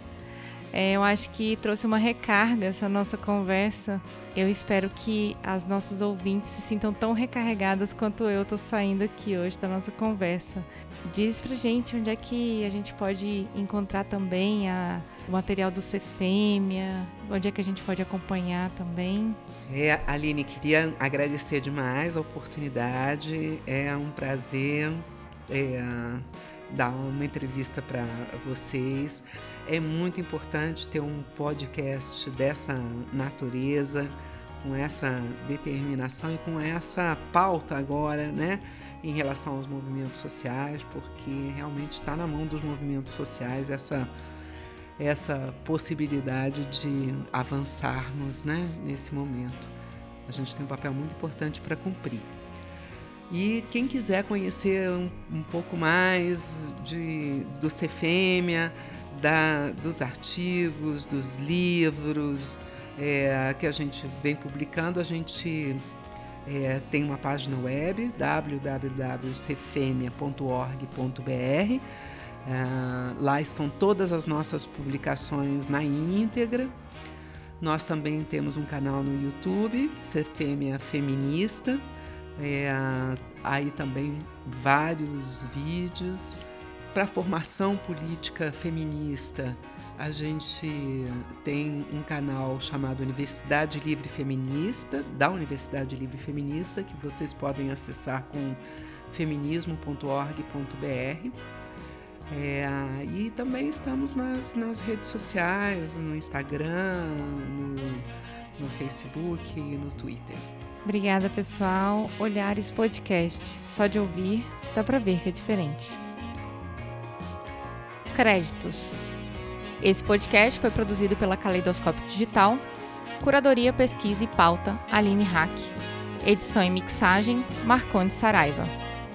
é, eu acho que trouxe uma recarga essa nossa conversa. Eu espero que as nossas ouvintes se sintam tão recarregadas quanto eu estou saindo aqui hoje da nossa conversa. Diz pra gente onde é que a gente pode encontrar também a, o material do Cefêmia, onde é que a gente pode acompanhar também. É, Aline, queria agradecer demais a oportunidade. É um prazer é, dar uma entrevista para vocês. É muito importante ter um podcast dessa natureza, com essa determinação e com essa pauta agora, né, em relação aos movimentos sociais, porque realmente está na mão dos movimentos sociais essa essa possibilidade de avançarmos, né, nesse momento. A gente tem um papel muito importante para cumprir. E quem quiser conhecer um, um pouco mais de, do Cefêmia, da, dos artigos, dos livros é, que a gente vem publicando. A gente é, tem uma página web www.cefemia.org.br. É, lá estão todas as nossas publicações na íntegra. Nós também temos um canal no YouTube, Cefêmea Feminista. É, aí também vários vídeos para formação política feminista. A gente tem um canal chamado Universidade Livre Feminista, da Universidade Livre Feminista, que vocês podem acessar com feminismo.org.br. É, e também estamos nas, nas redes sociais, no Instagram, no, no Facebook e no Twitter. Obrigada, pessoal. Olhares Podcast. Só de ouvir, dá para ver que é diferente. Créditos. Esse podcast foi produzido pela Caleidoscópio Digital. Curadoria, pesquisa e pauta, Aline Hack. Edição e mixagem, Marconde Saraiva.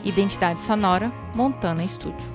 Identidade sonora, Montana Estúdio.